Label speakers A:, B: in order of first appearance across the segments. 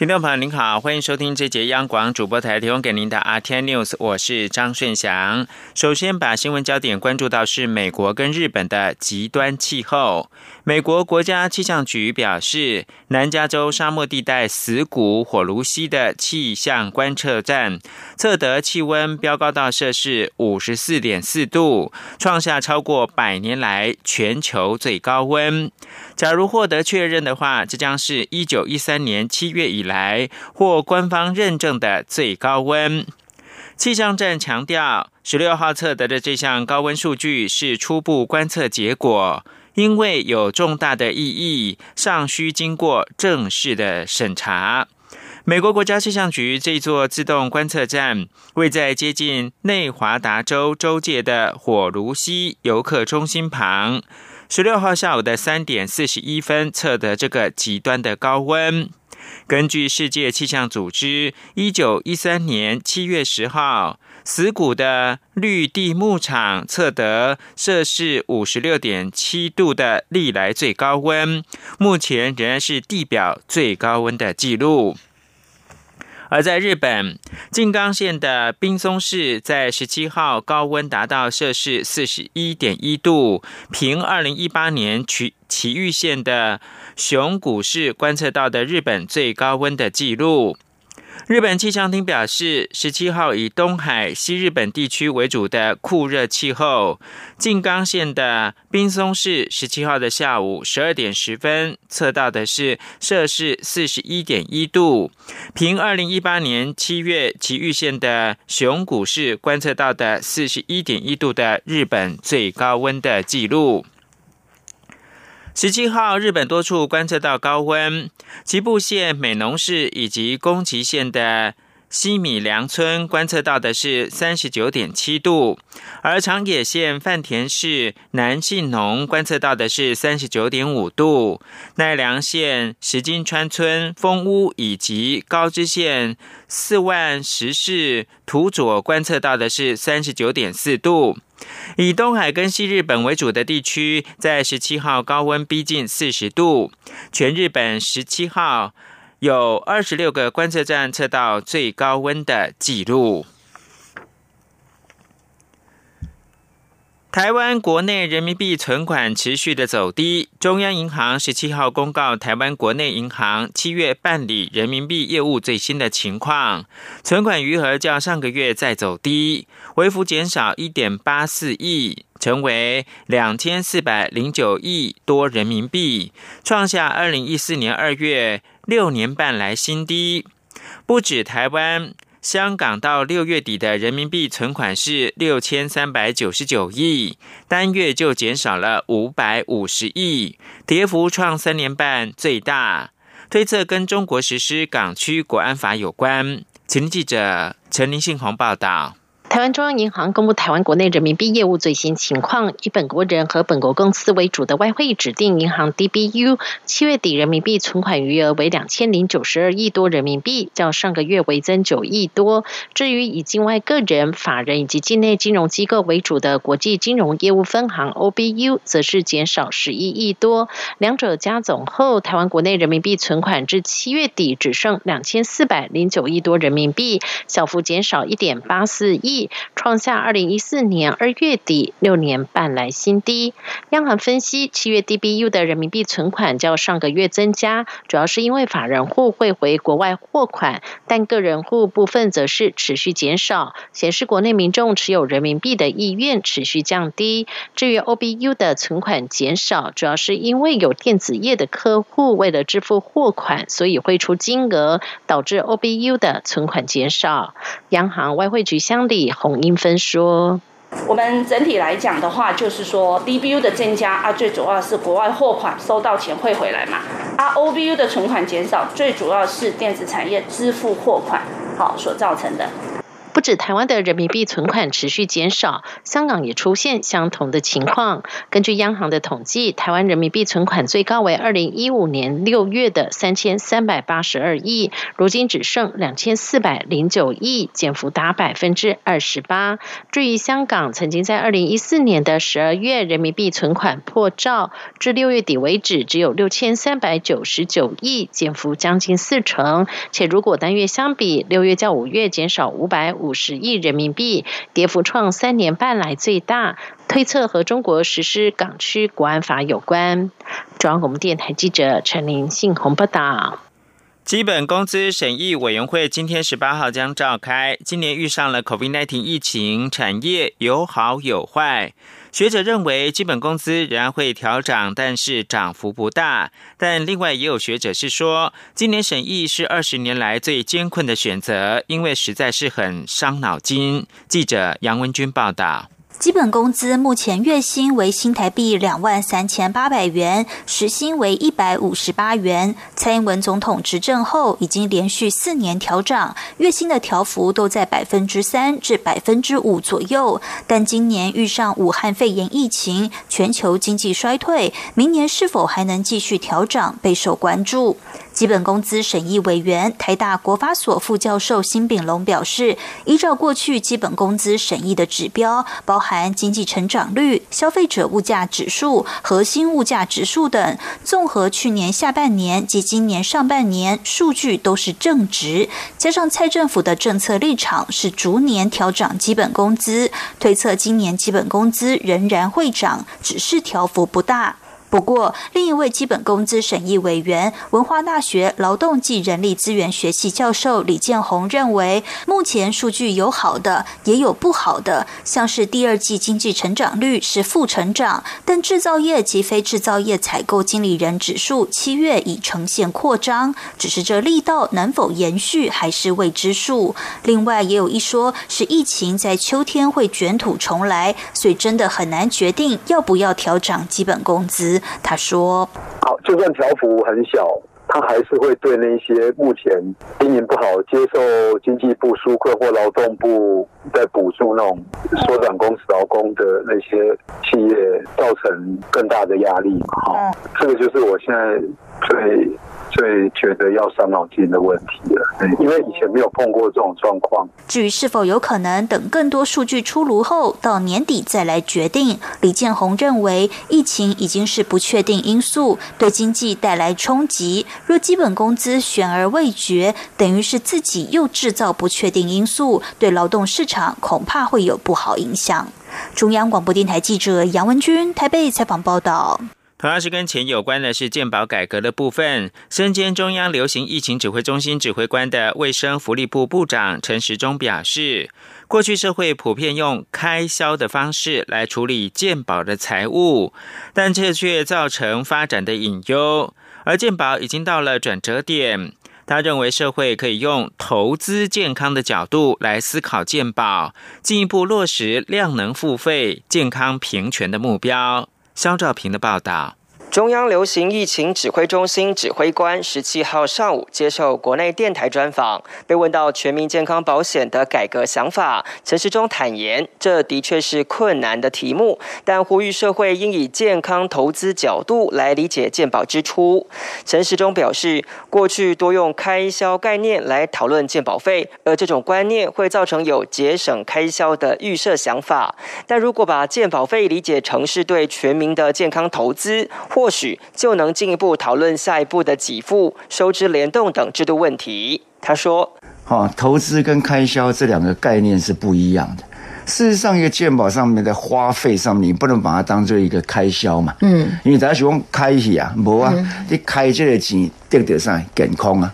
A: 听众朋友您好，欢迎收听这节央广主播台提供给您的 RTI News，我是张顺祥。首先把新闻焦点关注到是美国跟日本的极端气候。美国国家气象局表示，南加州沙漠地带死谷火炉溪的气象观测站测得气温飙高到摄氏五十四点四度，创下超过百年来全球最高温。假如获得确认的话，这将是一九一三年七月以来获官方认证的最高温。气象站强调，十六号测得的这项高温数据是初步观测结果，因为有重大的意义，尚需经过正式的审查。美国国家气象局这座自动观测站位在接近内华达州州界的火炉溪游客中心旁。十六号下午的三点四十一分测得这个极端的高温。根据世界气象组织一九一三年七月十号死谷的绿地牧场测得摄氏五十六点七度的历来最高温，目前仍然是地表最高温的记录。而在日本静冈县的滨松市，在十七号高温达到摄氏四十一点一度，平二零一八年埼埼玉县的熊谷市观测到的日本最高温的记录。日本气象厅表示，十七号以东海、西日本地区为主的酷热气候，静冈县的滨松市十七号的下午十二点十分测到的是摄氏四十一点一度，平二零一八年七月岐玉县的熊谷市观测到的四十一点一度的日本最高温的记录。十七号，日本多处观测到高温，吉布县美浓市以及宫崎县的西米良村观测到的是三十九点七度，而长野县饭田市南信农观测到的是三十九点五度，奈良县石金川村丰屋以及高知县四万十市土佐观测到的是三十九点四度。以东海跟西日本为主的地区，在十七号高温逼近四十度。全日本十七号有二十六个观测站测到最高温的记录。台湾国内人民币存款持续的走低，中央银行十七号公告台湾国内银行七月办理人民币业务最新的情况，存款余额较上个月再走低，微幅减少一点八四亿，成为两千四百零九亿多人民币，创下二零一四年二月六年半来新低。不止台湾。香港到六月底的人民币存款是六千三百九十九亿，单月就减少了五百五十亿，跌幅创三年半最大。推测跟中国实施港区国安法有关。请记者陈林信宏报道。
B: 台湾中央银行公布台湾国内人民币业务最新情况，以本国人和本国公司为主的外汇指定银行 DBU 七月底人民币存款余额为两千零九十二亿多人民币，较上个月为增九亿多。至于以境外个人、法人以及境内金融机构为主的国际金融业务分行 OBU，则是减少十一亿多。两者加总后，台湾国内人民币存款至七月底只剩两千四百零九亿多人民币，小幅减少一点八四亿。创下二零一四年二月底六年半来新低。央行分析，七月 DBU 的人民币存款较上个月增加，主要是因为法人户汇回国外货款，但个人户部分则是持续减少，显示国内民众持有人民币的意愿持续降低。至于 OBU 的存款减少，主要是因为有电子业的客户为了支付货款，所以汇出金额，导致 OBU 的存款减少。央行外汇局乡里。洪英芬说：“
C: 我们整体来讲的话，就是说 DBU 的增加啊，最主要是国外货款收到钱汇回来嘛。啊，OBU 的存款减少，最主要是电子产业支付货款好所造成的。
B: 不止台湾的人民币存款持续减少，香港也出现相同的情况。根据央行的统计，台湾人民币存款最高为二零一五年六月的三千三百八十二亿，如今只剩两千四百零九亿，减幅达百分之二十八。至于香港，曾经在二零一四年的十二月人民币存款破兆，至六月底为止只有六千三百九十九亿，减幅将近四成。且如果单月相比，六月较五月减少五百。五十亿人民币，跌幅创三年半来最大，推测和中国实施港区国安法有关。中央广播电台记者陈林信宏报道。
A: 基本工资审议委员会今天十八号将召开。今年遇上了 COVID-19 疫情，产业有好有坏。学者认为，基本工资仍然会调涨，但是涨幅不大。但另外也有学者是说，今年审议是二十年来最艰困的选择，因为实在是很伤脑筋。记者杨文君报道。
D: 基本工资目前月薪为新台币两万三千八百元，时薪为一百五十八元。蔡英文总统执政后，已经连续四年调涨，月薪的调幅都在百分之三至百分之五左右。但今年遇上武汉肺炎疫情，全球经济衰退，明年是否还能继续调涨，备受关注。基本工资审议委员、台大国发所副教授辛炳龙表示，依照过去基本工资审议的指标，包含经济成长率、消费者物价指数、核心物价指数等，综合去年下半年及今年上半年数据都是正值，加上蔡政府的政策立场是逐年调涨基本工资，推测今年基本工资仍然会涨，只是调幅不大。不过，另一位基本工资审议委员、文化大学劳动及人力资源学系教授李建宏认为，目前数据有好的，也有不好的。像是第二季经济成长率是负成长，但制造业及非制造业采购经理人指数七月已呈现扩张，只是这力道能否延续还是未知数。另外，也有一说是疫情在秋天会卷土重来，所以真的很难决定要不要调涨基本工资。他说：“
E: 好，就算条幅很小，他还是会对那些目前经营不好、接受经济部纾困或劳动部在补助那种缩短工时劳工的那些企业造成更大的压力。哈，这个就是我现在最。”最觉得要伤脑筋的问题了，因为以前没有碰过这种状况。
D: 至于是否有可能等更多数据出炉后，到年底再来决定，李建宏认为，疫情已经是不确定因素，对经济带来冲击。若基本工资悬而未决，等于是自己又制造不确定因素，对劳动市场恐怕会有不好影响。中央广播电台记者杨文君台北采访报道。
A: 同样是跟钱有关的是健保改革的部分。身兼中央流行疫情指挥中心指挥官的卫生福利部部长陈时中表示，过去社会普遍用开销的方式来处理健保的财务，但这却造成发展的隐忧。而健保已经到了转折点，他认为社会可以用投资健康的角度来思考健保，进一步落实量能付费、健康平权的目标。肖兆平的报道。
F: 中央流行疫情指挥中心指挥官十七号上午接受国内电台专访，被问到全民健康保险的改革想法，陈时中坦言，这的确是困难的题目，但呼吁社会应以健康投资角度来理解健保支出。陈时中表示，过去多用开销概念来讨论健保费，而这种观念会造成有节省开销的预设想法。但如果把健保费理解成是对全民的健康投资，或许就能进一步讨论下一步的给付、收支联动等制度问题。他说：“
G: 哈，投资跟开销这两个概念是不一样的。事实上，一个健保上面的花费上面，你不能把它当做一个开销嘛。嗯，因为大家喜欢开起啊，无啊，你开这个钱得得上健康啊，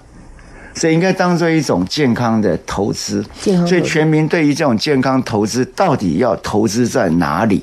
G: 所以应该当做一种健康的投资。所以，全民对于这种健康投资，到底要投资在哪里？”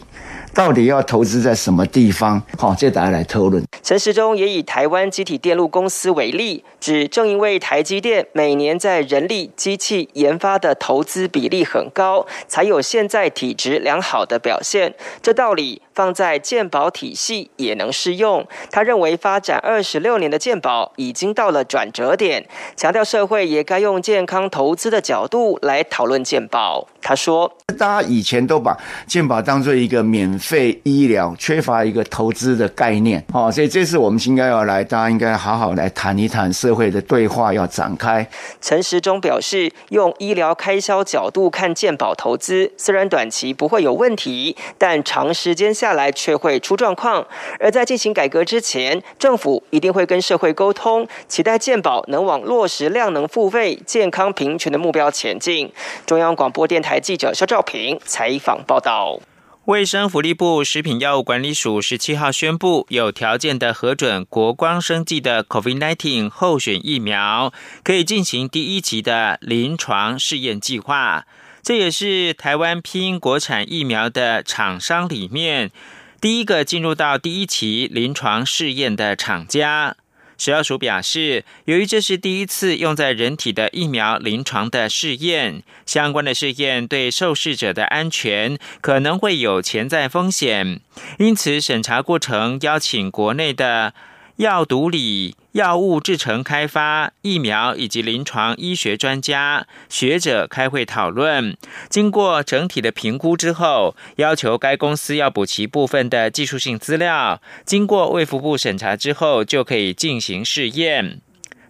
G: 到底要投资在什么地方？好，这大家来讨论。
F: 陈时中也以台湾集体电路公司为例，指正因为台积电每年在人力、机器研发的投资比例很高，才有现在体质良好的表现。这道理放在健保体系也能适用。他认为发展二十六年的健保已经到了转折点，强调社会也该用健康投资的角度来讨论健保。他说：“
G: 大家以前都把健保当做一个免费医疗，缺乏一个投资的概念，哦，所以这次我们应该要来，大家应该好好来谈一谈社会的对话要展开。”
F: 陈时中表示，用医疗开销角度看健保投资，虽然短期不会有问题，但长时间下来却会出状况。而在进行改革之前，政府一定会跟社会沟通，期待健保能往落实量能付费、健康平权的目标前进。中央广播电台。记者肖兆平采访报道：
A: 卫生福利部食品药物管理署十七号宣布，有条件的核准国光生技的 COVID-19 候选疫苗，可以进行第一期的临床试验计划。这也是台湾拼国产疫苗的厂商里面第一个进入到第一期临床试验的厂家。食药署表示，由于这是第一次用在人体的疫苗临床的试验，相关的试验对受试者的安全可能会有潜在风险，因此审查过程邀请国内的药毒理。药物制成、开发疫苗以及临床医学专家学者开会讨论，经过整体的评估之后，要求该公司要补齐部分的技术性资料，经过卫福部审查之后，就可以进行试验。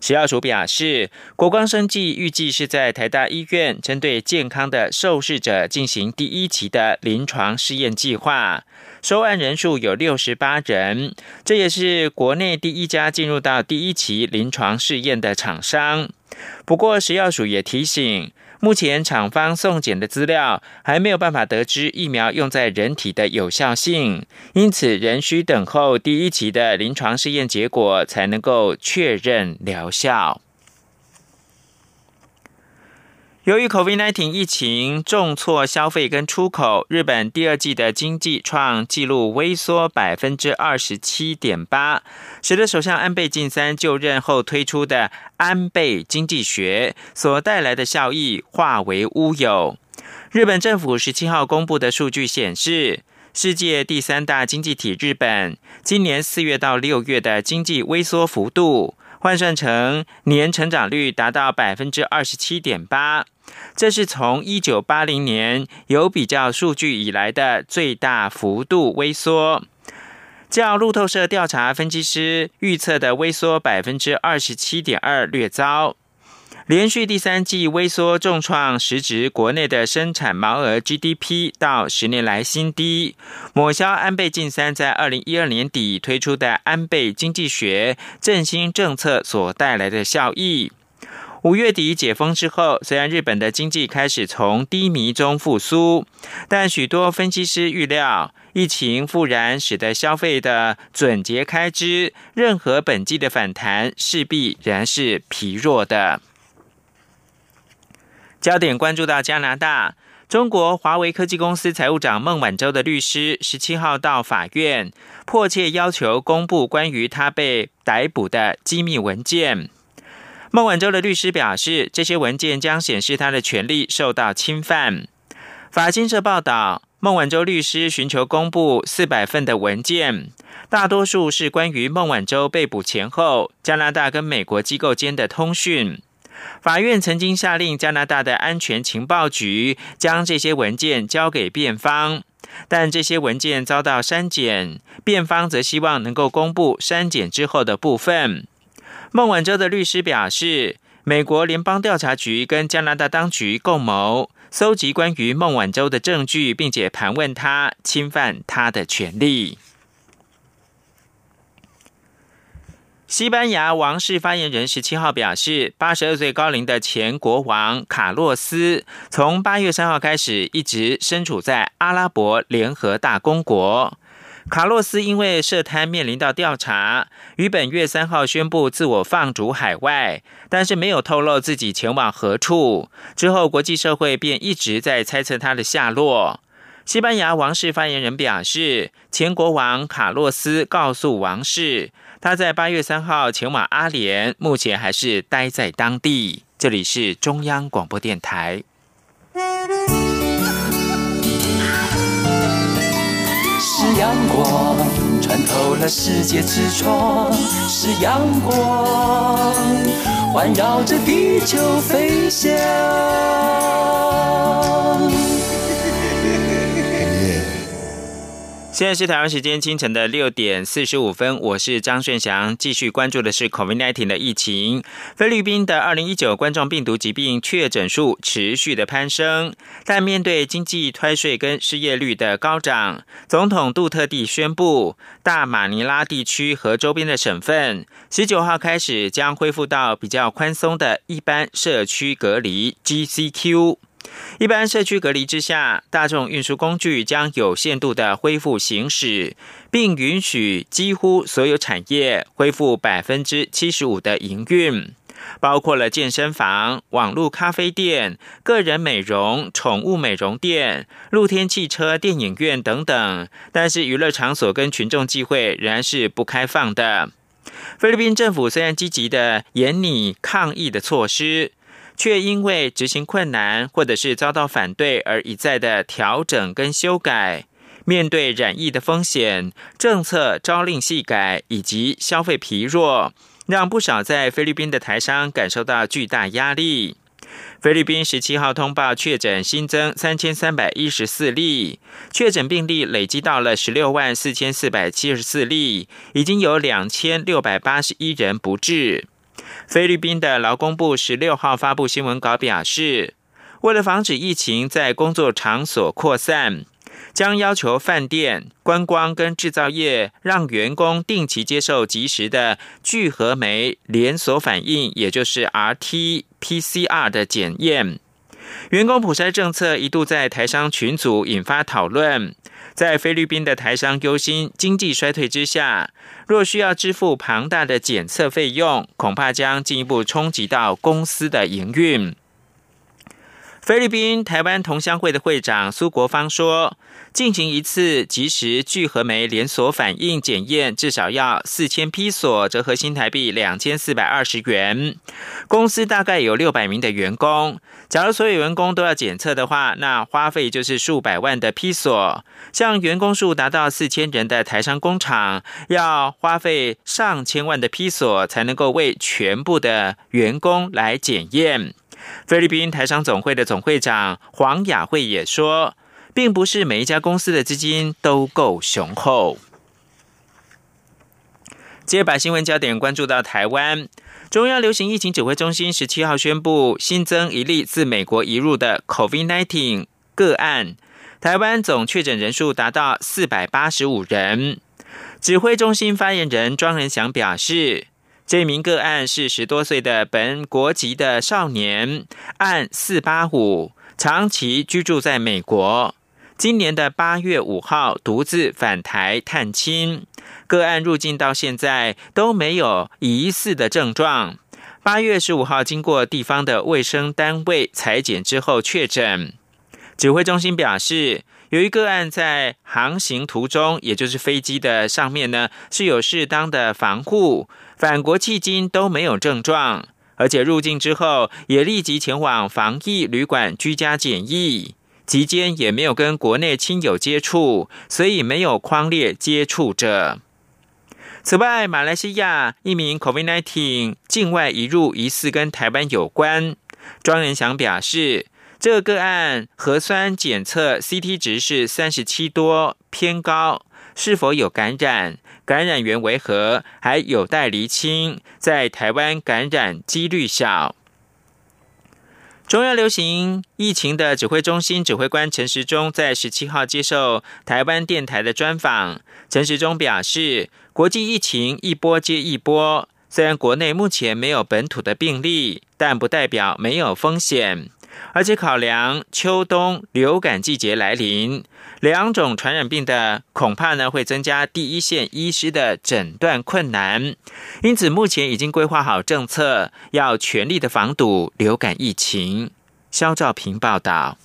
A: 食药署表示，国光生技预计是在台大医院针对健康的受试者进行第一期的临床试验计划。收案人数有六十八人，这也是国内第一家进入到第一期临床试验的厂商。不过，食药署也提醒，目前厂方送检的资料还没有办法得知疫苗用在人体的有效性，因此仍需等候第一期的临床试验结果才能够确认疗效。由于 COVID-19 疫情重挫消费跟出口，日本第二季的经济创纪录微缩百分之二十七点八，使得首相安倍晋三就任后推出的安倍经济学所带来的效益化为乌有。日本政府十七号公布的数据显示，世界第三大经济体日本今年四月到六月的经济微缩幅度，换算成年成长率达到百分之二十七点八。这是从一九八零年有比较数据以来的最大幅度微缩，较路透社调查分析师预测的微缩百分之二十七点二略糟。连续第三季微缩重创实质国内的生产毛额 GDP 到十年来新低，抹消安倍晋三在二零一二年底推出的安倍经济学振兴政策所带来的效益。五月底解封之后，虽然日本的经济开始从低迷中复苏，但许多分析师预料，疫情复燃使得消费的准节开支，任何本季的反弹势必仍是疲弱的。焦点关注到加拿大，中国华为科技公司财务长孟晚舟的律师十七号到法院，迫切要求公布关于他被逮捕的机密文件。孟晚舟的律师表示，这些文件将显示他的权利受到侵犯。法新社报道，孟晚舟律师寻求公布四百份的文件，大多数是关于孟晚舟被捕前后加拿大跟美国机构间的通讯。法院曾经下令加拿大的安全情报局将这些文件交给辩方，但这些文件遭到删减，辩方则希望能够公布删减之后的部分。孟晚舟的律师表示，美国联邦调查局跟加拿大当局共谋，搜集关于孟晚舟的证据，并且盘问他，侵犯他的权利。西班牙王室发言人十七号表示，八十二岁高龄的前国王卡洛斯，从八月三号开始，一直身处在阿拉伯联合大公国。卡洛斯因为涉贪面临到调查，于本月三号宣布自我放逐海外，但是没有透露自己前往何处。之后，国际社会便一直在猜测他的下落。西班牙王室发言人表示，前国王卡洛斯告诉王室，他在八月三号前往阿联，目前还是待在当地。这里是中央广播电台。
H: 是阳光穿透了世界之窗，是阳光环绕着地球飞翔。
A: 现在是台湾时间清晨的六点四十五分，我是张顺祥，继续关注的是 COVID-19 的疫情。菲律宾的二零一九冠状病毒疾病确诊数持续的攀升，但面对经济退税跟失业率的高涨，总统杜特地宣布，大马尼拉地区和周边的省份十九号开始将恢复到比较宽松的一般社区隔离 （GCQ）。一般社区隔离之下，大众运输工具将有限度的恢复行驶，并允许几乎所有产业恢复百分之七十五的营运，包括了健身房、网络咖啡店、个人美容、宠物美容店、露天汽车、电影院等等。但是娱乐场所跟群众聚会仍然是不开放的。菲律宾政府虽然积极的严拟抗疫的措施。却因为执行困难或者是遭到反对而一再的调整跟修改，面对染疫的风险，政策朝令夕改以及消费疲弱，让不少在菲律宾的台商感受到巨大压力。菲律宾十七号通报确诊新增三千三百一十四例，确诊病例累积到了十六万四千四百七十四例，已经有两千六百八十一人不治。菲律宾的劳工部十六号发布新闻稿表示，为了防止疫情在工作场所扩散，将要求饭店、观光跟制造业让员工定期接受及时的聚合酶连锁反应，也就是 RT-PCR 的检验。员工普筛政策一度在台商群组引发讨论。在菲律宾的台商忧心经济衰退之下，若需要支付庞大的检测费用，恐怕将进一步冲击到公司的营运。菲律宾台湾同乡会的会长苏国芳说。进行一次即时聚合酶连锁反应检验，至少要四千批索，折合新台币两千四百二十元。公司大概有六百名的员工，假如所有员工都要检测的话，那花费就是数百万的批索。像员工数达到四千人的台商工厂，要花费上千万的批索，才能够为全部的员工来检验。菲律宾台商总会的总会长黄雅慧也说。并不是每一家公司的资金都够雄厚。接着把新闻焦点关注到台湾，中央流行疫情指挥中心十七号宣布新增一例自美国移入的 COVID-19 个案，台湾总确诊人数达到四百八十五人。指挥中心发言人庄仁祥表示，这名个案是十多岁的本国籍的少年，按四八五长期居住在美国。今年的八月五号独自返台探亲，个案入境到现在都没有疑似的症状。八月十五号经过地方的卫生单位裁剪之后确诊。指挥中心表示，由于个案在航行途中，也就是飞机的上面呢是有适当的防护，返国迄今都没有症状，而且入境之后也立即前往防疫旅馆居家检疫。期间也没有跟国内亲友接触，所以没有框列接触者。此外，马来西亚一名 COVID-19 境外移入疑似跟台湾有关。庄仁祥表示，这个个案核酸检测 CT 值是三十七多，偏高，是否有感染？感染源为何？还有待厘清。在台湾感染几率小。中央流行疫情的指挥中心指挥官陈时中在十七号接受台湾电台的专访。陈时中表示，国际疫情一波接一波，虽然国内目前没有本土的病例，但不代表没有风险。而且考量秋冬流感季节来临，两种传染病的恐怕呢会增加第一线医师的诊断困难，因此目前已经规划好政策，要全力的防堵流感疫情。肖兆平报道。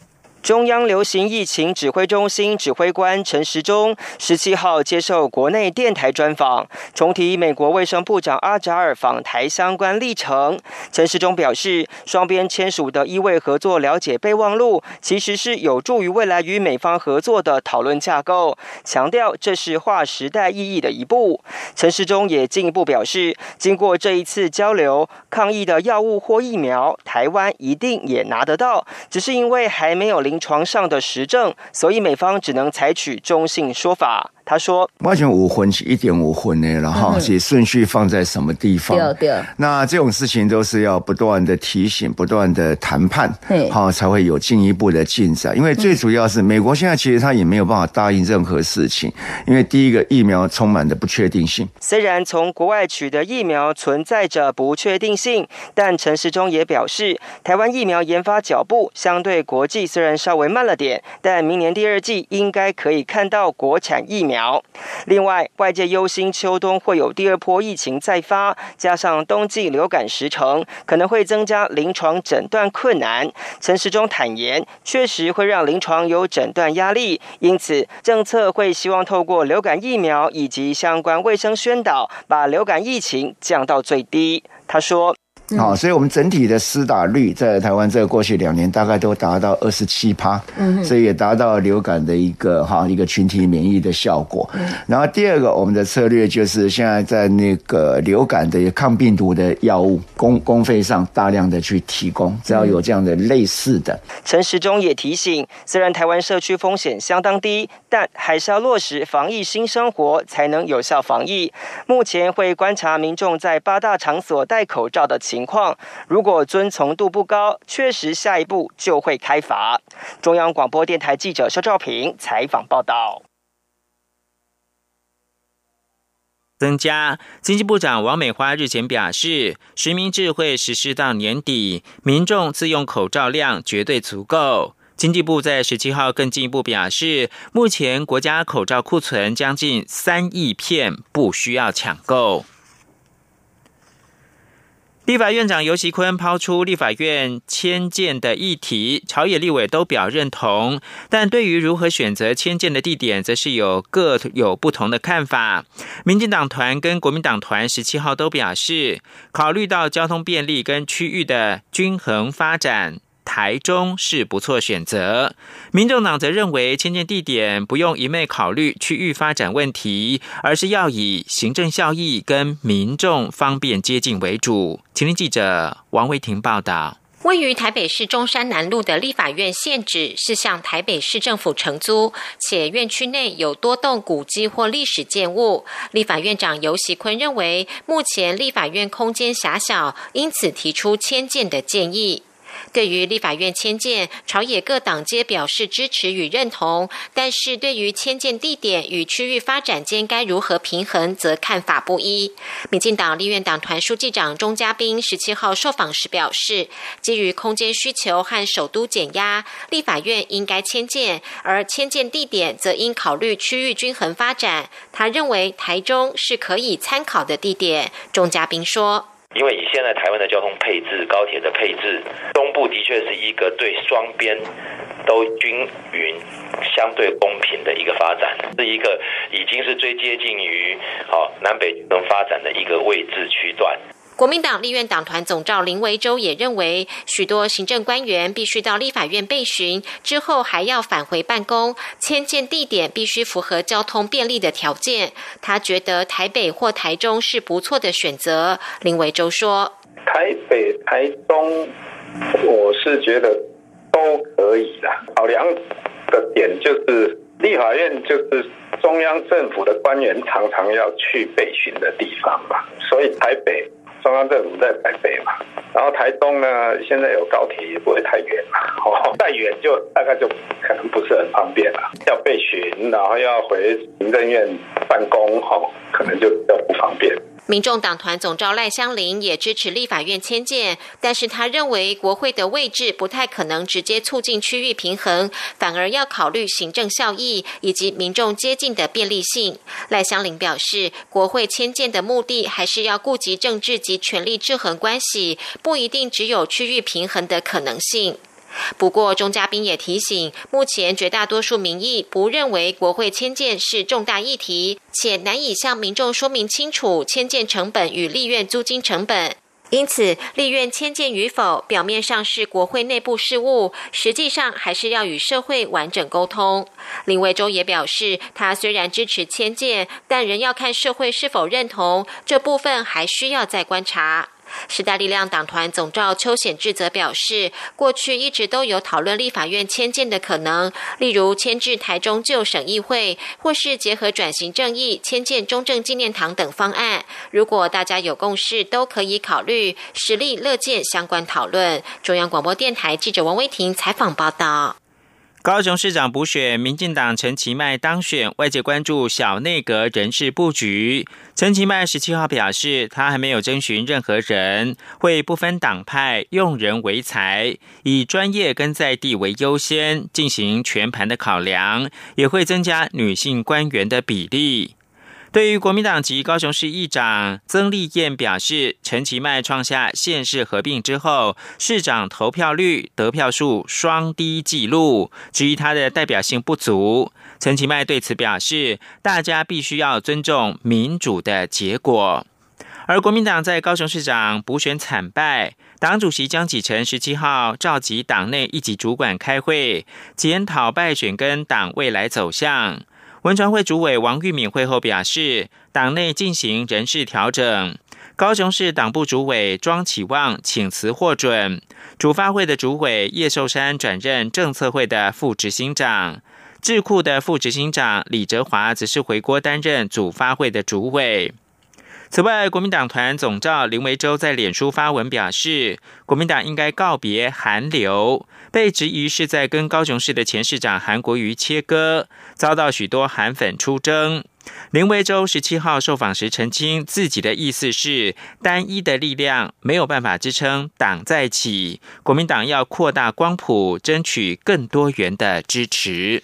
F: 中央流行疫情指挥中心指挥官陈时中十七号接受国内电台专访，重提美国卫生部长阿扎尔访台相关历程。陈时中表示，双边签署的医卫合作了解备忘录，其实是有助于未来与美方合作的讨论架构，强调这是划时代意义的一步。陈时中也进一步表示，经过这一次交流，抗疫的药物或疫苗，台湾一定也拿得到，只是因为还没有临床上的实证，所以美方只能采取中性说法。他说：“
G: 完全五分是一点五分呢，然后是顺序放在什么地方？对对。那这种事情都是要不断的提醒、不断的谈判，好才会有进一步的进展。因为最主要是美国现在其实他也没有办法答应任何事情，因为第一个疫苗充满的不确定性。
F: 虽然从国外取得疫苗存在着不确定性，但陈时中也表示，台湾疫苗研发脚步相对国际虽然稍微慢了点，但明年第二季应该可以看到国产疫苗。”苗另外，外界忧心秋冬会有第二波疫情再发，加上冬季流感时程，可能会增加临床诊断困难。陈时中坦言，确实会让临床有诊断压力，因此政策会希望透过流感疫苗以及相关卫生宣导，把流感疫情降到最低。他说。
G: 好，所以我们整体的施打率在台湾这过去两年大概都达到二十七趴，嗯，所以也达到流感的一个哈一个群体免疫的效果。然后第二个，我们的策略就是现在在那个流感的抗病毒的药物公公费上大量的去提供，只要有这样的类似的。
F: 陈时中也提醒，虽然台湾社区风险相当低，但还是要落实防疫新生活，才能有效防疫。目前会观察民众在八大场所戴口罩的情。情况如果遵从度不高，确实下一步就会开罚。中央广播电台记者肖兆平采访报道。
A: 增加，经济部长王美花日前表示，实名制会实施到年底，民众自用口罩量绝对足够。经济部在十七号更进一步表示，目前国家口罩库存将近三亿片，不需要抢购。立法院长游锡坤抛出立法院迁建的议题，朝野立委都表认同，但对于如何选择迁建的地点，则是有各有不同的看法。民进党团跟国民党团十七号都表示，考虑到交通便利跟区域的均衡发展。台中是不错选择，民众党则认为迁建地点不用一昧考虑区域发展问题，而是要以行政效益跟民众方便接近为主。请听记者王维婷报道。
I: 位于台北市中山南路的立法院现址是向台北市政府承租，且院区内有多栋古迹或历史建物。立法院长游锡坤认为，目前立法院空间狭小，因此提出迁建的建议。对于立法院迁建，朝野各党皆表示支持与认同，但是对于迁建地点与区域发展间该如何平衡，则看法不一。民进党立院党团书记长钟嘉宾十七号受访时表示，基于空间需求和首都减压，立法院应该迁建，而迁建地点则应考虑区域均衡发展。他认为台中是可以参考的地点。钟嘉宾说。
J: 因为以现在台湾的交通配置、高铁的配置，东部的确是一个对双边都均匀、相对公平的一个发展，是一个已经是最接近于好南北能发展的一个位置区段。
I: 国民党立院党团总召林维洲也认为，许多行政官员必须到立法院备询，之后还要返回办公，迁建地点必须符合交通便利的条件。他觉得台北或台中是不错的选择。林维洲说：“
K: 台北、台中，我是觉得都可以的。考量的点就是立法院就是中央政府的官员常常要去备询的地方吧，所以台北。”中央政府在台北嘛，然后台东呢，现在有高铁也不会太远嘛，哦，再远就大概就可能不是很方便了，要备巡，然后要回行政院办公，哦，可能就比较不方便。
I: 民众党团总召赖香林也支持立法院迁建，但是他认为国会的位置不太可能直接促进区域平衡，反而要考虑行政效益以及民众接近的便利性。赖香林表示，国会迁建的目的还是要顾及政治及权力制衡关系，不一定只有区域平衡的可能性。不过，钟嘉宾也提醒，目前绝大多数民意不认为国会迁建是重大议题，且难以向民众说明清楚迁建成本与立院租金成本。因此，立院迁建与否，表面上是国会内部事务，实际上还是要与社会完整沟通。林维洲也表示，他虽然支持迁建，但仍要看社会是否认同，这部分还需要再观察。时代力量党团总召邱显志则表示，过去一直都有讨论立法院迁建的可能，例如迁至台中旧省议会，或是结合转型正义迁建中正纪念堂等方案。如果大家有共识，都可以考虑，实力乐见相关讨论。中央广播电台记者王威婷采访报道。
A: 高雄市长补选，民进党陈其迈当选，外界关注小内阁人事布局。陈其迈十七号表示，他还没有征询任何人，会不分党派，用人为才，以专业跟在地为优先，进行全盘的考量，也会增加女性官员的比例。对于国民党籍高雄市议长曾丽燕表示，陈其迈创下县市合并之后市长投票率、得票数双低纪录，质疑他的代表性不足。陈其迈对此表示，大家必须要尊重民主的结果。而国民党在高雄市长补选惨败，党主席江启臣十七号召集党内一级主管开会，检讨败选跟党未来走向。文传会主委王玉敏会后表示，党内进行人事调整。高雄市党部主委庄启旺请辞获准，主发会的主委叶寿山转任政策会的副执行长，智库的副执行长李哲华则是回国担任主发会的主委。此外，国民党团总召林维洲在脸书发文表示，国民党应该告别韩流，被质疑是在跟高雄市的前市长韩国瑜切割，遭到许多韩粉出征。林维洲十七号受访时澄清，自己的意思是单一的力量没有办法支撑党再起，国民党要扩大光谱，争取更多元的支持。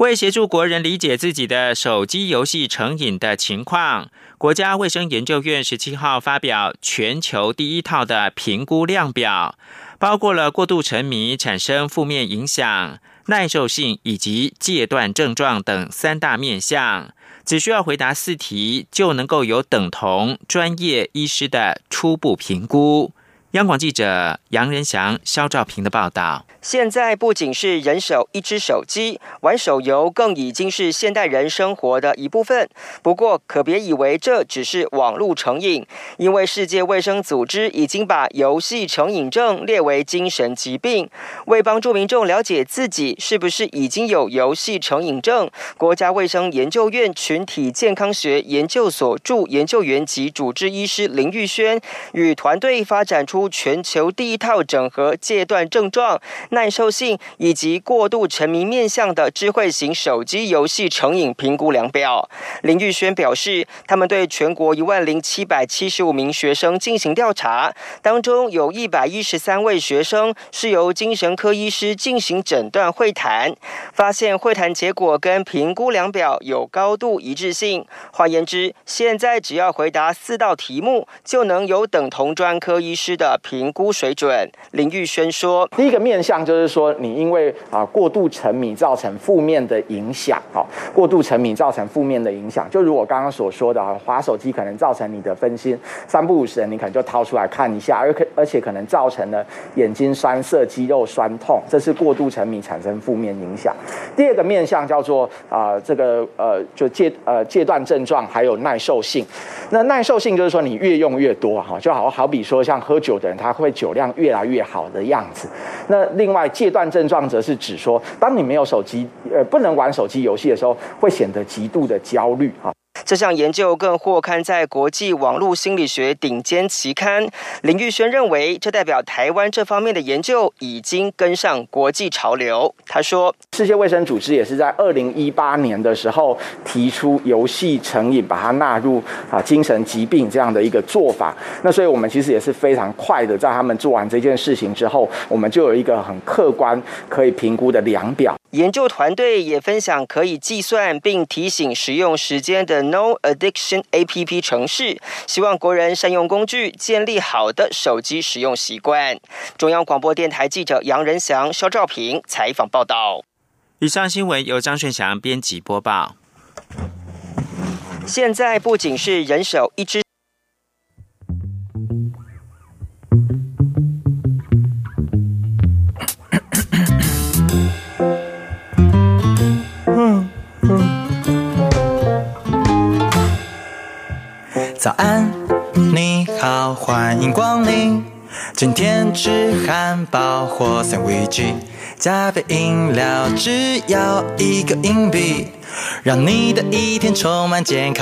A: 为协助国人理解自己的手机游戏成瘾的情况，国家卫生研究院十七号发表全球第一套的评估量表，包括了过度沉迷产生负面影响、耐受性以及戒断症状等三大面向，只需要回答四题，就能够有等同专业医师的初步评估。央广记者杨仁祥、肖兆平的报道。
F: 现在不仅是人手一只手机，玩手游更已经是现代人生活的一部分。不过，可别以为这只是网络成瘾，因为世界卫生组织已经把游戏成瘾症列为精神疾病。为帮助民众了解自己是不是已经有游戏成瘾症，国家卫生研究院群体健康学研究所助研究员及主治医师林玉轩与团队发展出全球第一套整合戒断症状。耐受性以及过度沉迷面向的智慧型手机游戏成瘾评估量表。林玉轩表示，他们对全国一万零七百七十五名学生进行调查，当中有一百一十三位学生是由精神科医师进行诊断会谈，发现会谈结果跟评估量表有高度一致性。换言之，现在只要回答四道题目，就能有等同专科医师的评估水准。林玉轩说：“
L: 第一个面向。”就是说，你因为啊过度沉迷造成负面的影响，哈，过度沉迷造成负面的影响，就如我刚刚所说的啊，滑手机可能造成你的分心，三不五时你可能就掏出来看一下，而可而且可能造成了眼睛酸涩、肌肉酸痛，这是过度沉迷产生负面影响。第二个面向叫做啊这个呃就戒呃戒断症状，还有耐受性。那耐受性就是说你越用越多哈，就好好比说像喝酒的人，他会酒量越来越好的样子。那另外戒断症状则是指说，当你没有手机呃不能玩手机游戏的时候，会显得极度的焦虑啊。
F: 这项研究更获刊在国际网络心理学顶尖期刊。林玉轩认为，这代表台湾这方面的研究已经跟上国际潮流。他说：“
L: 世界卫生组织也是在二零一八年的时候提出游戏成瘾，把它纳入啊精神疾病这样的一个做法。那所以我们其实也是非常快的，在他们做完这件事情之后，我们就有一个很客观可以评估的量表。”
F: 研究团队也分享可以计算并提醒使用时间的 No Addiction A P P 程式，希望国人善用工具，建立好的手机使用习惯。中央广播电台记者杨仁祥、肖兆平采访报道。
A: 以上新闻由张顺祥编辑播报。
F: 现在不仅是人手一支。
M: 早安，你好，欢迎光临。今天吃汉堡或三明治，加杯饮料，只要一个硬币，让你的一天充满健康。